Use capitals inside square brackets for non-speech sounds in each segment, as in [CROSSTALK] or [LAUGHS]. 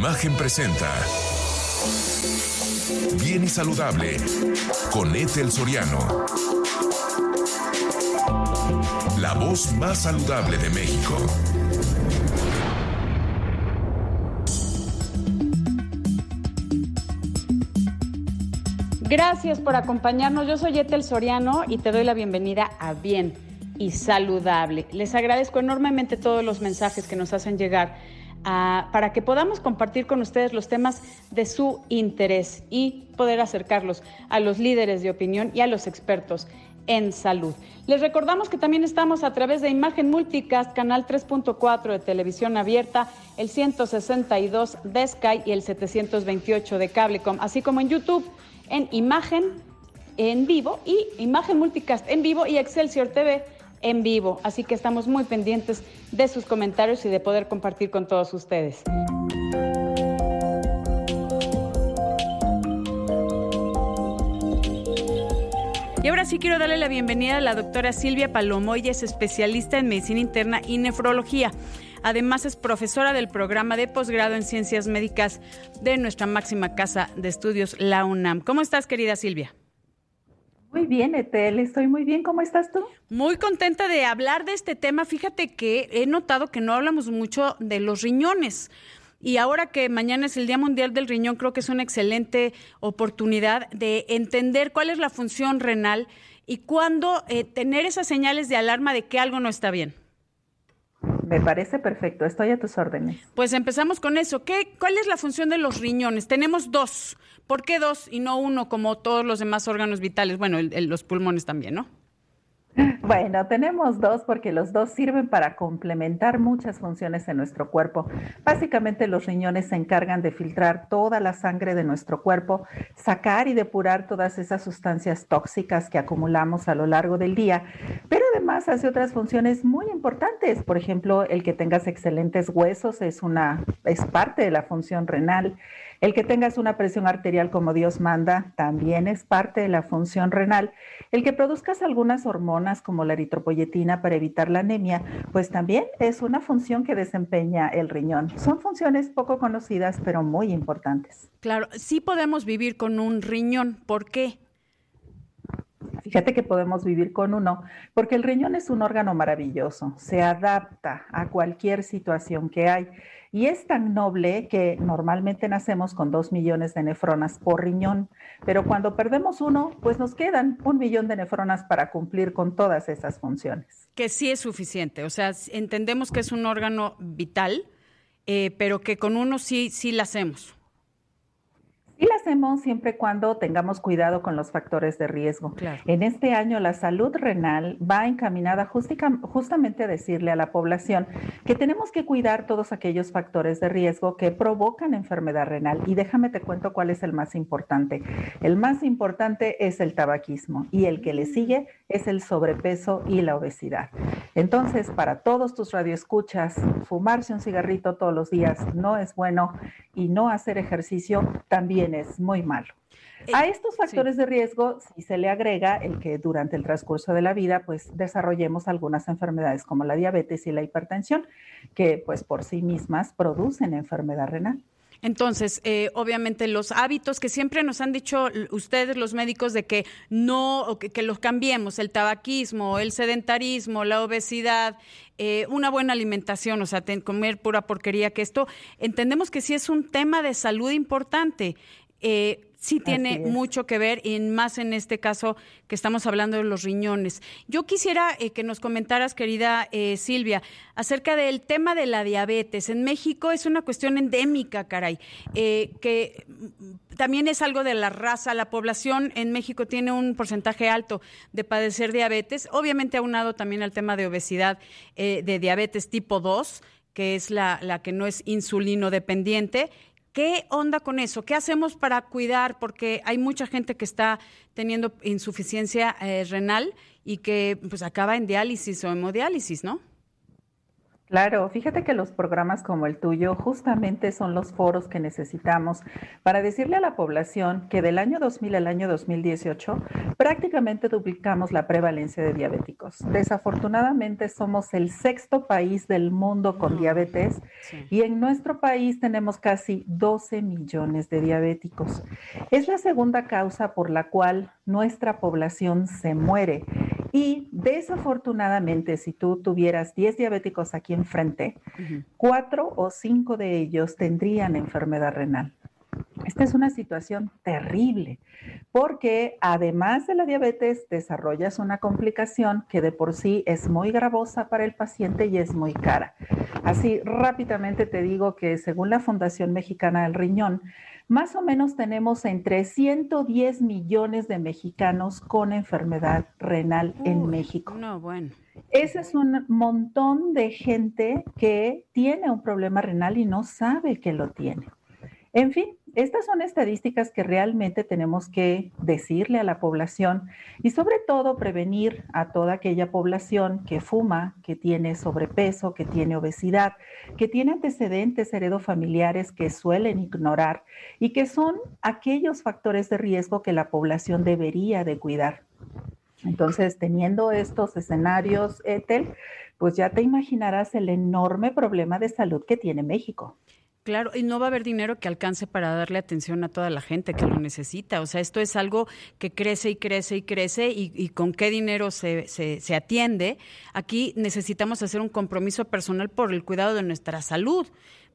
Imagen presenta Bien y Saludable con Ethel Soriano. La voz más saludable de México. Gracias por acompañarnos. Yo soy Ethel Soriano y te doy la bienvenida a Bien y Saludable. Les agradezco enormemente todos los mensajes que nos hacen llegar para que podamos compartir con ustedes los temas de su interés y poder acercarlos a los líderes de opinión y a los expertos en salud. Les recordamos que también estamos a través de Imagen Multicast, canal 3.4 de televisión abierta, el 162 de Sky y el 728 de Cablecom, así como en YouTube, en Imagen en vivo y Imagen Multicast en vivo y Excelsior TV en vivo. Así que estamos muy pendientes de sus comentarios y de poder compartir con todos ustedes. Y ahora sí quiero darle la bienvenida a la doctora Silvia Palomo. Es especialista en medicina interna y nefrología. Además es profesora del programa de posgrado en ciencias médicas de nuestra máxima casa de estudios, la UNAM. ¿Cómo estás, querida Silvia? Muy bien, Etel, estoy muy bien. ¿Cómo estás tú? Muy contenta de hablar de este tema. Fíjate que he notado que no hablamos mucho de los riñones. Y ahora que mañana es el Día Mundial del Riñón, creo que es una excelente oportunidad de entender cuál es la función renal y cuándo eh, tener esas señales de alarma de que algo no está bien. Me parece perfecto, estoy a tus órdenes. Pues empezamos con eso. ¿Qué, ¿Cuál es la función de los riñones? Tenemos dos. ¿Por qué dos y no uno como todos los demás órganos vitales? Bueno, los pulmones también, ¿no? Bueno, tenemos dos porque los dos sirven para complementar muchas funciones en nuestro cuerpo. Básicamente los riñones se encargan de filtrar toda la sangre de nuestro cuerpo, sacar y depurar todas esas sustancias tóxicas que acumulamos a lo largo del día, pero además hace otras funciones muy importantes. Por ejemplo, el que tengas excelentes huesos es una es parte de la función renal. El que tengas una presión arterial como Dios manda también es parte de la función renal. El que produzcas algunas hormonas como la eritropoyetina para evitar la anemia, pues también es una función que desempeña el riñón. Son funciones poco conocidas, pero muy importantes. Claro, sí podemos vivir con un riñón. ¿Por qué? Fíjate que podemos vivir con uno, porque el riñón es un órgano maravilloso, se adapta a cualquier situación que hay. Y es tan noble que normalmente nacemos con dos millones de nefronas por riñón, pero cuando perdemos uno, pues nos quedan un millón de nefronas para cumplir con todas esas funciones. Que sí es suficiente, o sea, entendemos que es un órgano vital, eh, pero que con uno sí, sí hacemos. Y la hacemos siempre cuando tengamos cuidado con los factores de riesgo. En este año la salud renal va encaminada justamente a decirle a la población que tenemos que cuidar todos aquellos factores de riesgo que provocan enfermedad renal. Y déjame te cuento cuál es el más importante. El más importante es el tabaquismo y el que le sigue es el sobrepeso y la obesidad. Entonces, para todos tus radioescuchas, fumarse un cigarrito todos los días no es bueno y no hacer ejercicio también es muy malo. Eh, a estos factores de riesgo, si se le agrega el que durante el transcurso de la vida, pues desarrollemos algunas enfermedades como la diabetes y la hipertensión, que pues por sí mismas producen enfermedad renal. Entonces, eh, obviamente los hábitos que siempre nos han dicho ustedes los médicos de que no, que, los cambiemos, el tabaquismo, el sedentarismo, la obesidad, eh, una buena alimentación, o sea, comer pura porquería, que esto entendemos que sí es un tema de salud importante. Eh, sí tiene mucho que ver, y más en este caso que estamos hablando de los riñones. Yo quisiera eh, que nos comentaras, querida eh, Silvia, acerca del tema de la diabetes. En México es una cuestión endémica, caray, eh, que también es algo de la raza. La población en México tiene un porcentaje alto de padecer diabetes, obviamente aunado también al tema de obesidad, de diabetes tipo 2 que es la, la que no es insulino dependiente, ¿Qué onda con eso? ¿Qué hacemos para cuidar? Porque hay mucha gente que está teniendo insuficiencia eh, renal y que pues acaba en diálisis o hemodiálisis, ¿no? Claro, fíjate que los programas como el tuyo justamente son los foros que necesitamos para decirle a la población que del año 2000 al año 2018 prácticamente duplicamos la prevalencia de diabéticos. Desafortunadamente somos el sexto país del mundo con diabetes y en nuestro país tenemos casi 12 millones de diabéticos. Es la segunda causa por la cual nuestra población se muere y desafortunadamente, si tú tuvieras 10 diabéticos aquí enfrente, cuatro o cinco de ellos tendrían enfermedad renal. Esta es una situación terrible porque además de la diabetes desarrollas una complicación que de por sí es muy gravosa para el paciente y es muy cara. Así rápidamente te digo que según la Fundación Mexicana del Riñón, más o menos tenemos entre 110 millones de mexicanos con enfermedad renal en México. No, bueno. Ese es un montón de gente que tiene un problema renal y no sabe que lo tiene. En fin, estas son estadísticas que realmente tenemos que decirle a la población y sobre todo prevenir a toda aquella población que fuma, que tiene sobrepeso, que tiene obesidad, que tiene antecedentes heredofamiliares que suelen ignorar y que son aquellos factores de riesgo que la población debería de cuidar. Entonces, teniendo estos escenarios, Ethel, pues ya te imaginarás el enorme problema de salud que tiene México. Claro, y no va a haber dinero que alcance para darle atención a toda la gente que lo necesita. O sea, esto es algo que crece y crece y crece y, con qué dinero se, se, se, atiende. Aquí necesitamos hacer un compromiso personal por el cuidado de nuestra salud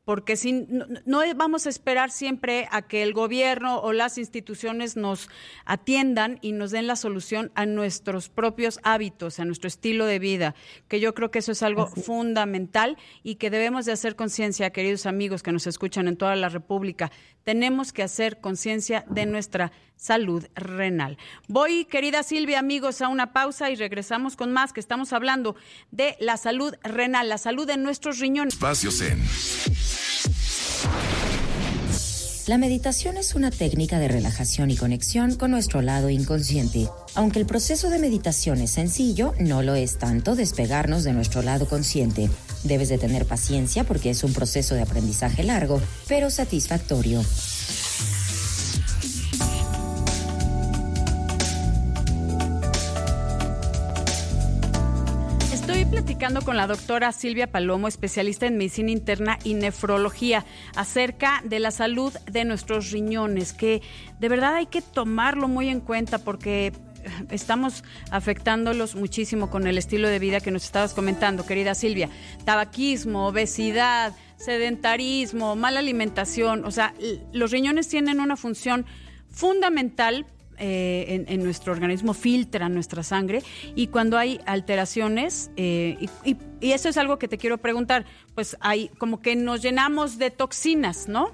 porque si, no, vamos a esperar siempre a que el gobierno o las instituciones nos atiendan y nos den la solución a nuestros propios hábitos, a nuestro estilo de vida, que yo creo que eso es algo fundamental y que debemos de hacer conciencia, queridos amigos que nos escuchan en toda la República, tenemos que hacer conciencia de nuestra salud renal. Voy, querida Silvia, amigos, a una pausa y regresamos con más, que estamos hablando de la salud renal, la salud de nuestros riñones. Espacio Zen. La meditación es una técnica de relajación y conexión con nuestro lado inconsciente. Aunque el proceso de meditación es sencillo, no lo es tanto despegarnos de nuestro lado consciente. Debes de tener paciencia porque es un proceso de aprendizaje largo, pero satisfactorio. platicando con la doctora Silvia Palomo, especialista en medicina interna y nefrología, acerca de la salud de nuestros riñones, que de verdad hay que tomarlo muy en cuenta porque estamos afectándolos muchísimo con el estilo de vida que nos estabas comentando, querida Silvia. Tabaquismo, obesidad, sedentarismo, mala alimentación. O sea, los riñones tienen una función fundamental eh, en, nuestro organismo filtra nuestra sangre y cuando hay alteraciones, eh, y, eso es algo que te quiero preguntar, pues hay como que nos llenamos de toxinas, ¿no?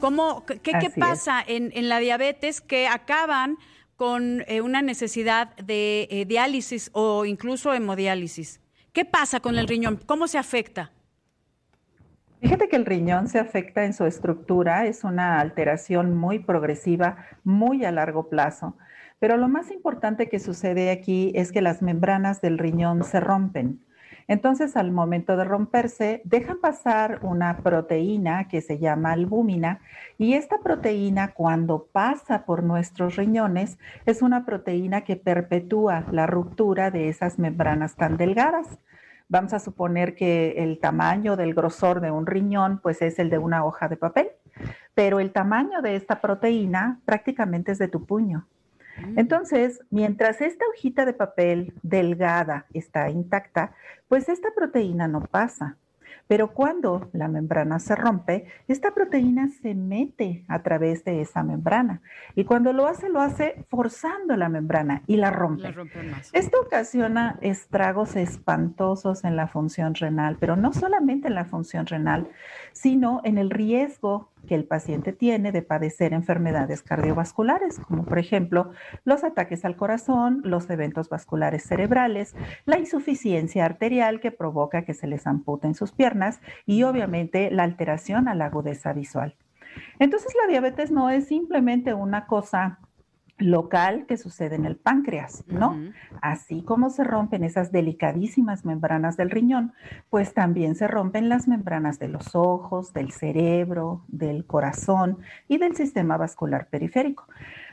¿Cómo, ¿Qué, qué pasa en, en, la diabetes que acaban con eh, una necesidad de diálisis o incluso hemodiálisis? ¿Qué pasa con el riñón? ¿Cómo se afecta? Fíjate que el riñón se afecta en su estructura, es una alteración muy progresiva, muy a largo plazo. Pero lo más importante que sucede aquí es que las membranas del riñón se rompen. Entonces, al momento de romperse, dejan pasar una proteína que se llama albúmina y esta proteína cuando pasa por nuestros riñones es una proteína que perpetúa la ruptura de esas membranas tan delgadas. Vamos a suponer que el tamaño del grosor de un riñón pues es el de una hoja de papel, pero el tamaño de esta proteína prácticamente es de tu puño. Mm. Entonces, mientras esta hojita de papel delgada está intacta, pues esta proteína no pasa. Pero cuando la membrana se rompe, esta proteína se mete a través de esa membrana. Y cuando lo hace, lo hace forzando la membrana y la rompe. Esto ocasiona estragos espantosos en la función renal, pero no solamente en la función renal, sino en el riesgo que el paciente tiene de padecer enfermedades cardiovasculares, como por ejemplo los ataques al corazón, los eventos vasculares cerebrales, la insuficiencia arterial que provoca que se les amputen sus piernas y obviamente la alteración a la agudeza visual. Entonces la diabetes no es simplemente una cosa local que sucede en el páncreas, ¿no? Así como se rompen esas delicadísimas membranas del riñón, pues también se rompen las membranas de los ojos, del cerebro, del corazón y del sistema vascular periférico.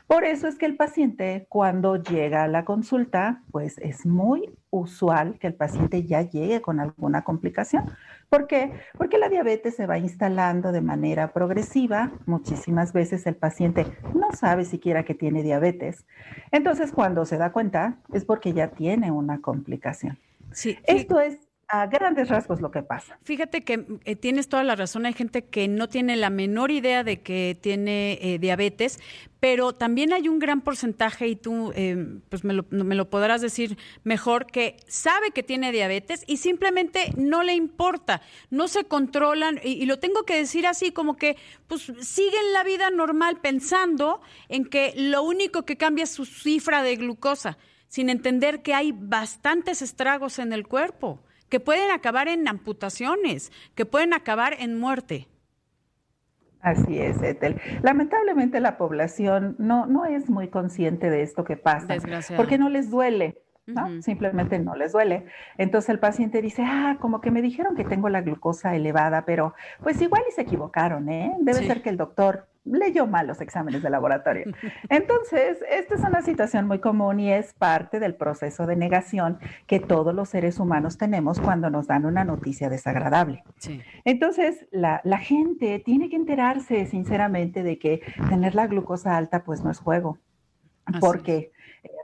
Por eso es que el paciente cuando llega a la consulta, pues es muy usual que el paciente ya llegue con alguna complicación. ¿Por qué? Porque la diabetes se va instalando de manera progresiva. Muchísimas veces el paciente no sabe siquiera que tiene diabetes. Entonces, cuando se da cuenta, es porque ya tiene una complicación. Sí, Esto es a grandes rasgos lo que pasa. Fíjate que eh, tienes toda la razón, hay gente que no tiene la menor idea de que tiene eh, diabetes, pero también hay un gran porcentaje, y tú em, pues me lo, me lo, podrás decir mejor, que sabe que tiene diabetes y simplemente no le importa, no se controlan, y, y lo tengo que decir así, como que pues siguen la vida normal pensando en que lo único que cambia es su cifra de glucosa sin entender que hay bastantes estragos en el cuerpo que pueden acabar en amputaciones, que pueden acabar en muerte. Así es, Ethel. Lamentablemente la población no, no es muy consciente de esto que pasa, porque no les duele. ¿No? Simplemente no les duele. Entonces el paciente dice, ah, como que me dijeron que tengo la glucosa elevada, pero pues igual y se equivocaron, ¿eh? Debe ser que el doctor leyó mal los exámenes de laboratorio. [LAUGHS] Entonces, esta es una situación muy común y es parte del proceso de negación que todos los seres humanos tenemos cuando nos dan una noticia desagradable. Entonces, la, la, gente tiene que enterarse sinceramente de que tener la glucosa alta pues no es juego. porque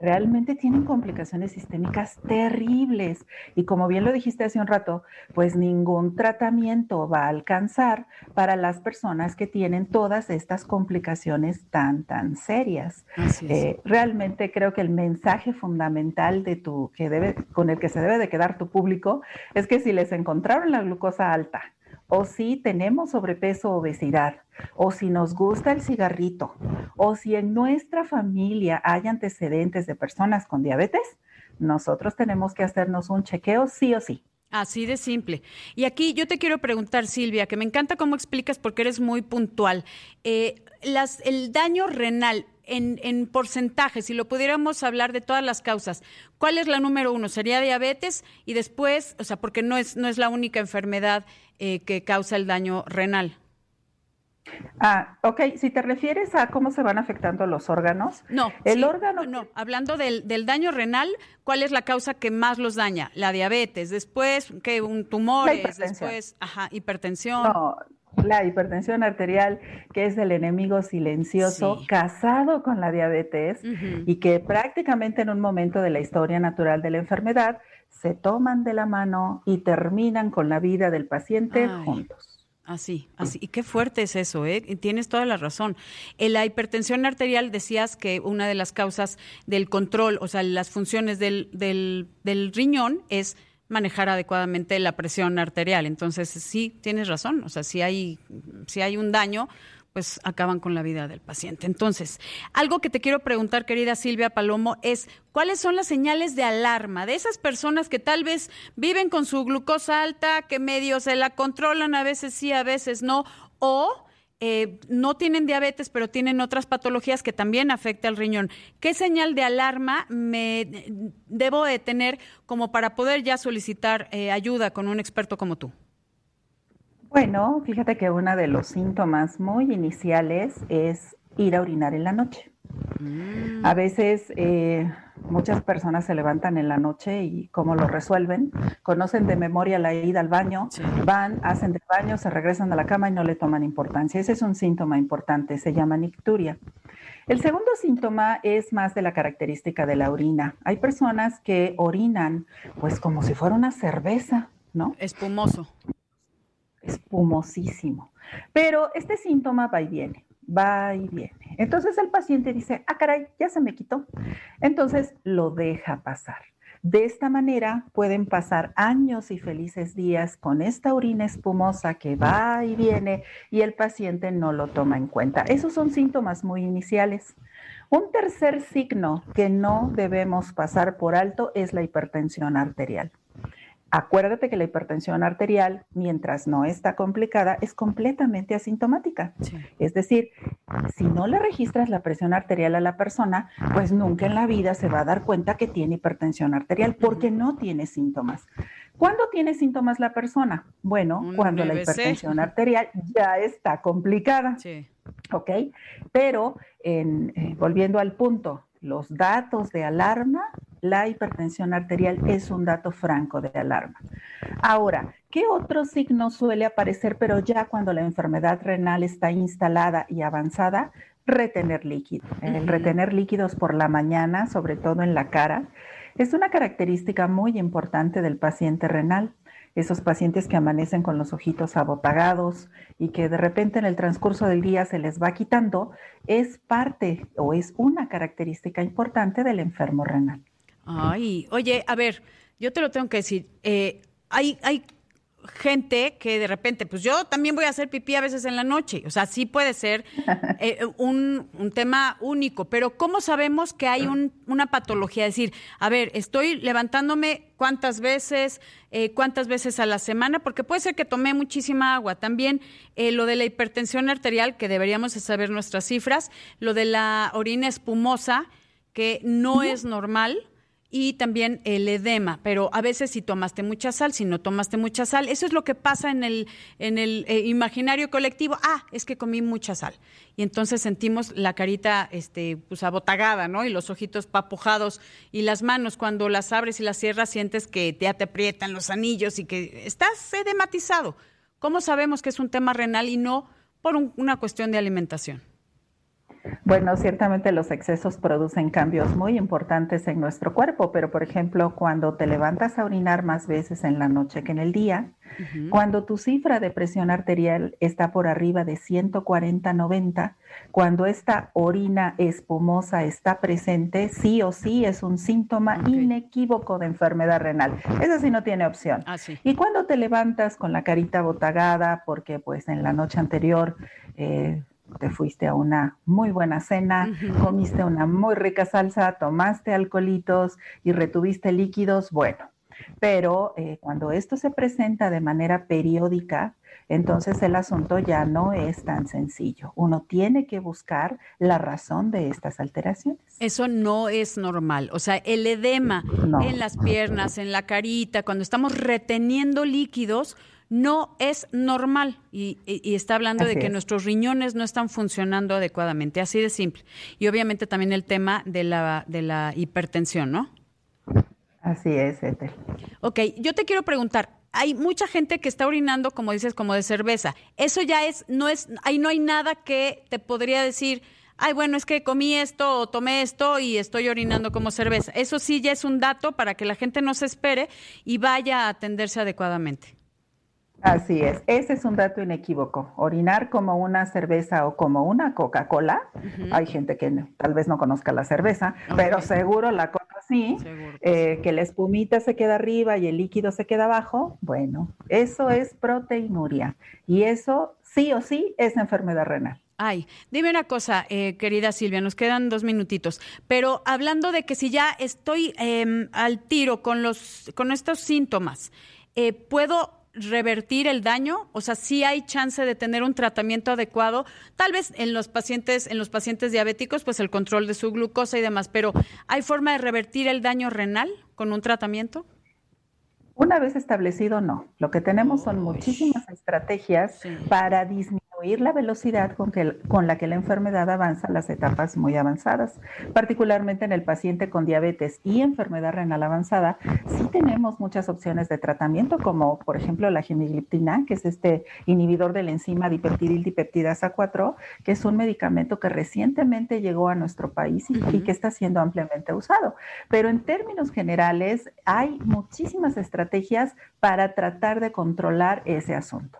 realmente tienen complicaciones sistémicas terribles. Y como bien lo dijiste hace un rato, pues ningún tratamiento va a alcanzar para las personas que tienen todas estas complicaciones tan, tan serias. Eh, realmente creo que el mensaje fundamental de tu, que debe, con el que se debe de quedar tu público es que si les encontraron la glucosa alta, o si tenemos sobrepeso o obesidad, o si nos gusta el cigarrito, o si en nuestra familia hay antecedentes de personas con diabetes, nosotros tenemos que hacernos un chequeo sí o sí. Así de simple. Y aquí yo te quiero preguntar, Silvia, que me encanta cómo explicas porque eres muy puntual. Eh, el daño renal, en, en porcentaje, si lo pudiéramos hablar de todas las causas, ¿cuál es la número uno? Sería diabetes y después, o sea, porque no es, no es la única enfermedad eh, que causa el daño renal. Ah, ok. Si te refieres a cómo se van afectando los órganos. No, el órgano. No, hablando del, del, daño renal, ¿cuál es la causa que más los daña? La diabetes, después, que un tumor, después, ajá, hipertensión. No, la hipertensión arterial, que es el enemigo silencioso, casado con la diabetes y que prácticamente en un momento de la historia natural de la enfermedad se toman de la mano y terminan con la vida del paciente juntos. Así, así. Y qué fuerte es eso, ¿eh? Tienes toda la razón. En la hipertensión arterial decías que una de las causas del control, o sea, las funciones del, del, del riñón es manejar adecuadamente la presión arterial. Entonces, sí, tienes razón. O sea, si hay, si hay un daño, pues acaban con la vida del paciente. Entonces, algo que te quiero preguntar, querida Silvia Palomo, es cuáles son las señales de alarma de esas personas que tal vez viven con su glucosa alta, que medio se la controlan, a veces sí, a veces no, o eh, no tienen diabetes, pero tienen otras patologías que también afectan al riñón. ¿Qué señal de alarma me debo de tener como para poder ya solicitar eh, ayuda con un experto como tú? Bueno, fíjate que uno de los síntomas muy iniciales es ir a orinar en la noche. Mm. A veces eh, muchas personas se levantan en la noche y cómo lo resuelven, conocen de memoria la ida al baño, van, hacen del baño, se regresan a la cama y no le toman importancia. Ese es un síntoma importante, se llama nicturia. El segundo síntoma es más de la característica de la orina. Hay personas que orinan pues como si fuera una cerveza, ¿no? Espumoso. Espumosísimo. Pero este síntoma va y viene va y viene. Entonces el paciente dice, ah, caray, ya se me quitó. Entonces lo deja pasar. De esta manera pueden pasar años y felices días con esta orina espumosa que va y viene y el paciente no lo toma en cuenta. Esos son síntomas muy iniciales. Un tercer signo que no debemos pasar por alto es la hipertensión arterial. Acuérdate que la hipertensión arterial, mientras no está complicada, es completamente asintomática. Es decir, si no le registras la presión arterial a la persona, pues nunca en la vida se va a dar cuenta que tiene hipertensión arterial porque no tiene síntomas. ¿Cuándo tiene síntomas la persona? Bueno, cuando la hipertensión arterial ya está complicada. Sí. ¿Ok? Pero eh, volviendo al punto, los datos de alarma, la hipertensión arterial es un dato franco de alarma. Ahora, ¿qué otro signo suele aparecer, pero ya cuando la enfermedad renal está instalada y avanzada? Retener líquido. El retener líquidos por la mañana, sobre todo en la cara, es una característica muy importante del paciente renal esos pacientes que amanecen con los ojitos abotagados y que de repente en el transcurso del día se les va quitando, es parte o es una característica importante del enfermo renal. Ay, oye, a ver, yo te lo tengo que decir. Eh, hay, hay gente que de repente, pues yo también voy a hacer pipí a veces en la noche. O sea, sí puede ser [LAUGHS] eh, un, tema único, pero ¿cómo sabemos que hay una patología? Es decir, a ver, estoy levantándome cuántas veces, eh, cuántas veces a la semana, porque puede ser que tomé muchísima agua. También eh, lo de la hipertensión arterial, que deberíamos saber nuestras cifras, lo de la orina espumosa, que no es normal y también el edema, pero a veces si tomaste mucha sal, si no tomaste mucha sal, eso es lo que pasa en el, en el eh, imaginario colectivo, ah, es que comí mucha sal. Y entonces sentimos la carita este, pues abotagada, ¿no? Y los ojitos papujados y las manos cuando las abres y las cierras sientes que ya te aprietan los anillos y que estás edematizado. ¿Cómo sabemos que es un tema renal y no por una cuestión de alimentación? Bueno, ciertamente los excesos producen cambios muy importantes en nuestro cuerpo, pero por ejemplo, cuando te levantas a orinar más veces en la noche que en el día, cuando tu cifra de presión arterial está por arriba de 140-90, cuando esta orina espumosa está presente, sí o sí es un síntoma inequívoco de enfermedad renal. Eso sí no tiene opción. Ah, y cuando te levantas con la carita botagada, porque pues en la noche anterior... Eh, te fuiste a una muy buena cena, comiste una muy rica salsa, tomaste alcoholitos y retuviste líquidos, bueno, pero eh, cuando esto se presenta de manera periódica, entonces el asunto ya no es tan sencillo. Uno tiene que buscar la razón de estas alteraciones. Eso no es normal. O sea, el edema en las piernas, en la carita, cuando estamos reteniendo líquidos, no es normal y, está hablando de que nuestros riñones no están funcionando adecuadamente, así de simple. Y obviamente también el tema de la, de la hipertensión, ¿no? Así es, Ethel. Ok, yo te quiero preguntar, hay mucha gente que está orinando, como dices, como de cerveza. Eso ya es, no es, ahí no hay nada que te podría decir, ay, bueno, es que comí esto o tomé esto y estoy orinando como cerveza. Eso sí ya es un dato para que la gente no se espere y vaya a atenderse adecuadamente. Así es, ese es un dato inequívoco. Orinar como una cerveza o como una Coca-Cola, hay gente que tal vez no conozca la cerveza, pero seguro la Coca sí, eh, que la espumita se queda arriba y el líquido se queda abajo, bueno, eso es proteinuria. Y eso sí o sí es enfermedad renal. Ay, dime una cosa, eh, querida Silvia, nos quedan dos minutitos, pero hablando de que si ya estoy em, al tiro con, los, con estos síntomas, eh, ¿puedo revertir el daño? O sea, sí hay chance de tener un tratamiento adecuado, tal vez en los pacientes, en los pacientes diabéticos, pues el control de su glucosa y demás, pero ¿hay forma de revertir el daño renal con un tratamiento? Una vez establecido, no. Lo que tenemos son muchísimas estrategias para disminuir la velocidad con, que, con la que la enfermedad avanza las etapas muy avanzadas. Particularmente en el paciente con diabetes y enfermedad renal avanzada, sí tenemos muchas opciones de tratamiento, como por ejemplo la gemigliptina, que es este inhibidor de la enzima dipeptidil dipeptidasa 4, que es un medicamento que recientemente llegó a nuestro país y, y que está siendo ampliamente usado. Pero en términos generales, hay muchísimas estrategias para tratar de controlar ese asunto.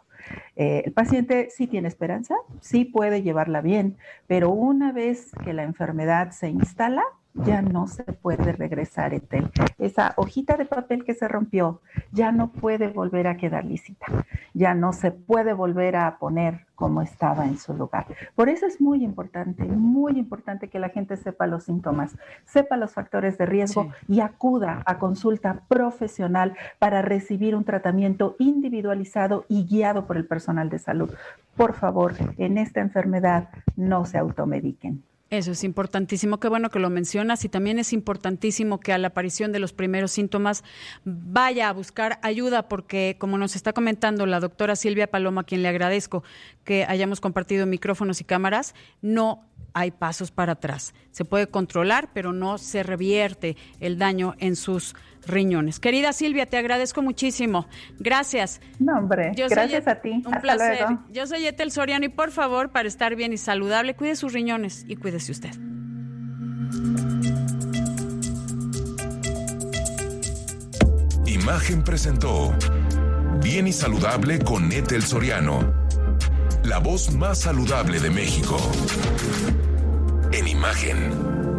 Eh, el paciente sí tiene esperanza, sí puede llevarla bien, pero una vez que la enfermedad se instala, ya no se puede regresar, Etel. Esa hojita de papel que se rompió ya no puede volver a quedar lícita, ya no se puede volver a poner como estaba en su lugar. Por eso es muy importante, muy importante que la gente sepa los síntomas, sepa los factores de riesgo y acuda a consulta profesional para recibir un tratamiento individualizado y guiado por el personal de salud. Por favor, en esta enfermedad no se automediquen. Eso es importantísimo, qué bueno que lo mencionas. Y también es importantísimo que a la aparición de los primeros síntomas vaya a buscar ayuda porque como nos está comentando la doctora Silvia Paloma, a quien le agradezco que hayamos compartido micrófonos y cámaras, no hay pasos para atrás. Se puede controlar, pero no se revierte el daño en sus riñones. Querida Silvia, te agradezco muchísimo. Gracias. No, hombre, gracias a ti. Un placer. Yo soy Etel Soriano y por favor, para estar bien y saludable, cuide sus riñones y cuídese usted. Imagen presentó Bien y Saludable con Etel Soriano, la voz más saludable de México. En imagen.